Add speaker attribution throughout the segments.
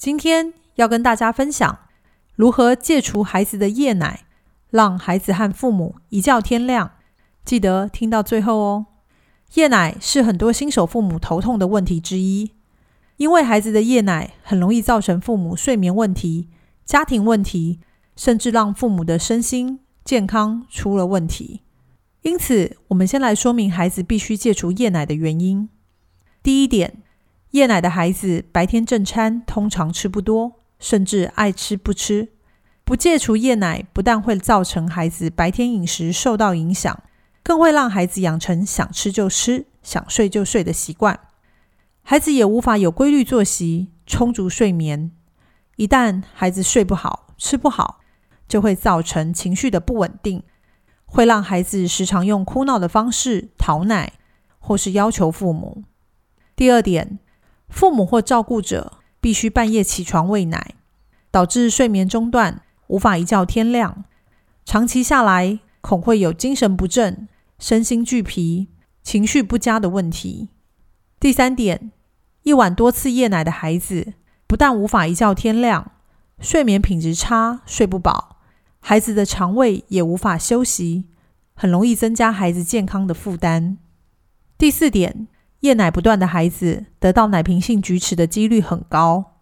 Speaker 1: 今天要跟大家分享如何戒除孩子的夜奶，让孩子和父母一觉天亮。记得听到最后哦。夜奶是很多新手父母头痛的问题之一，因为孩子的夜奶很容易造成父母睡眠问题、家庭问题，甚至让父母的身心健康出了问题。因此，我们先来说明孩子必须戒除夜奶的原因。第一点。夜奶的孩子白天正餐通常吃不多，甚至爱吃不吃。不戒除夜奶，不但会造成孩子白天饮食受到影响，更会让孩子养成想吃就吃、想睡就睡的习惯。孩子也无法有规律作息、充足睡眠。一旦孩子睡不好、吃不好，就会造成情绪的不稳定，会让孩子时常用哭闹的方式讨奶，或是要求父母。第二点。父母或照顾者必须半夜起床喂奶，导致睡眠中断，无法一觉天亮。长期下来，恐会有精神不振、身心俱疲、情绪不佳的问题。第三点，一晚多次夜奶的孩子，不但无法一觉天亮，睡眠品质差，睡不饱，孩子的肠胃也无法休息，很容易增加孩子健康的负担。第四点。夜奶不断的孩子得到奶瓶性龋齿的几率很高。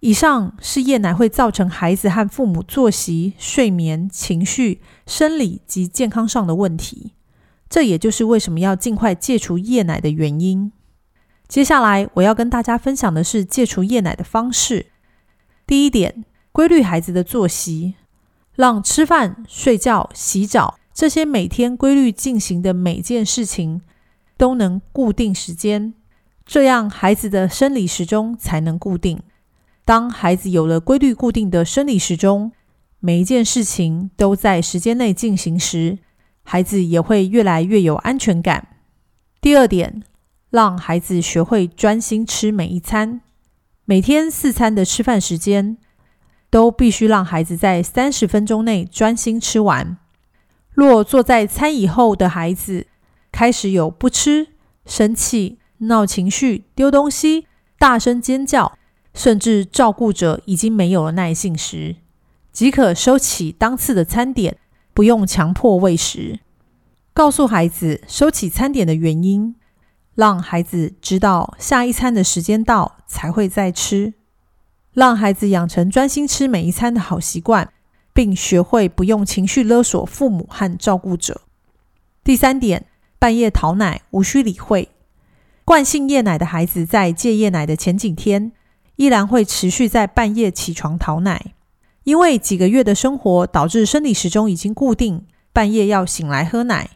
Speaker 1: 以上是夜奶会造成孩子和父母作息、睡眠、情绪、生理及健康上的问题。这也就是为什么要尽快戒除夜奶的原因。接下来我要跟大家分享的是戒除夜奶的方式。第一点，规律孩子的作息，让吃饭、睡觉、洗澡这些每天规律进行的每件事情。都能固定时间，这样孩子的生理时钟才能固定。当孩子有了规律固定的生理时钟，每一件事情都在时间内进行时，孩子也会越来越有安全感。第二点，让孩子学会专心吃每一餐。每天四餐的吃饭时间，都必须让孩子在三十分钟内专心吃完。若坐在餐椅后的孩子，开始有不吃、生气、闹情绪、丢东西、大声尖叫，甚至照顾者已经没有了耐性时，即可收起当次的餐点，不用强迫喂食。告诉孩子收起餐点的原因，让孩子知道下一餐的时间到才会再吃，让孩子养成专心吃每一餐的好习惯，并学会不用情绪勒索父母和照顾者。第三点。半夜讨奶无需理会，惯性夜奶的孩子在戒夜奶的前几天，依然会持续在半夜起床讨奶，因为几个月的生活导致生理时钟已经固定，半夜要醒来喝奶。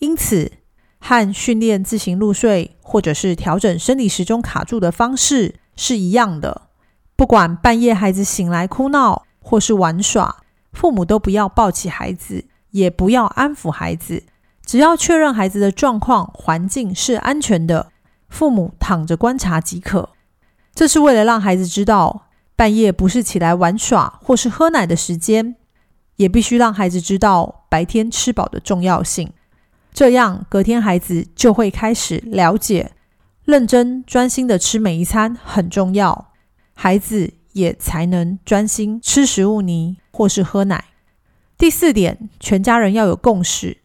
Speaker 1: 因此，和训练自行入睡或者是调整生理时钟卡住的方式是一样的。不管半夜孩子醒来哭闹或是玩耍，父母都不要抱起孩子，也不要安抚孩子。只要确认孩子的状况、环境是安全的，父母躺着观察即可。这是为了让孩子知道，半夜不是起来玩耍或是喝奶的时间，也必须让孩子知道白天吃饱的重要性。这样，隔天孩子就会开始了解，认真专心的吃每一餐很重要，孩子也才能专心吃食物泥或是喝奶。第四点，全家人要有共识。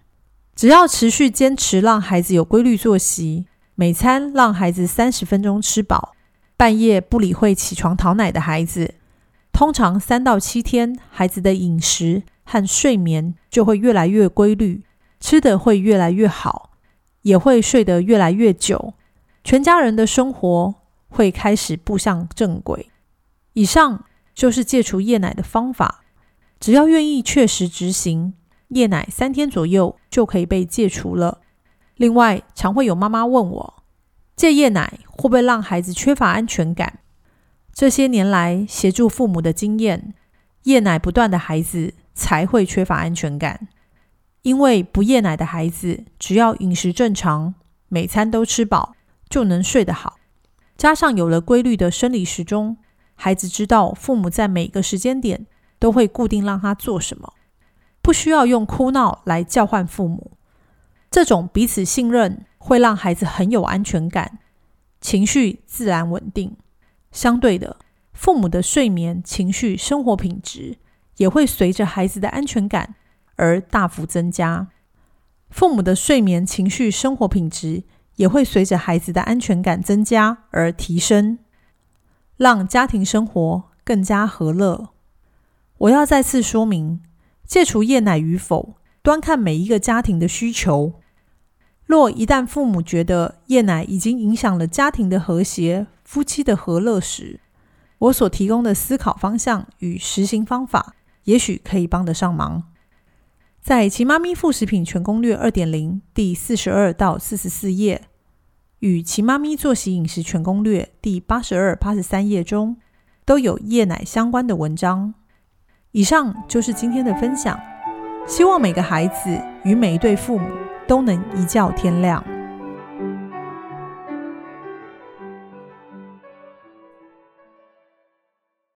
Speaker 1: 只要持续坚持，让孩子有规律作息，每餐让孩子三十分钟吃饱，半夜不理会起床讨奶的孩子，通常三到七天，孩子的饮食和睡眠就会越来越规律，吃的会越来越好，也会睡得越来越久，全家人的生活会开始步向正轨。以上就是戒除夜奶的方法，只要愿意确实执行。夜奶三天左右就可以被戒除了。另外，常会有妈妈问我，戒夜奶会不会让孩子缺乏安全感？这些年来协助父母的经验，夜奶不断的孩子才会缺乏安全感。因为不夜奶的孩子，只要饮食正常，每餐都吃饱，就能睡得好。加上有了规律的生理时钟，孩子知道父母在每个时间点都会固定让他做什么，不需要用哭闹来叫唤父母。这种彼此信任会让孩子很有安全感，情绪自然稳定。相对的，父母的睡眠、情绪、生活品质也会随着孩子的安全感而大幅增加。父母的睡眠、情绪、生活品质也会随着孩子的安全感增加而提升，让家庭生活更加和乐。我要再次说明，戒除夜奶与否，端看每一个家庭的需求。若一旦父母觉得夜奶已经影响了家庭的和谐、夫妻的和乐时，我所提供的思考方向与实行方法，也许可以帮得上忙。在《奇妈咪副食品全攻略二点零》第四十二到四十四页，与《奇妈咪作息饮食全攻略》第八十二、八十三页中，都有夜奶相关的文章。以上就是今天的分享，希望每个孩子与每一对父母。都能一觉天亮。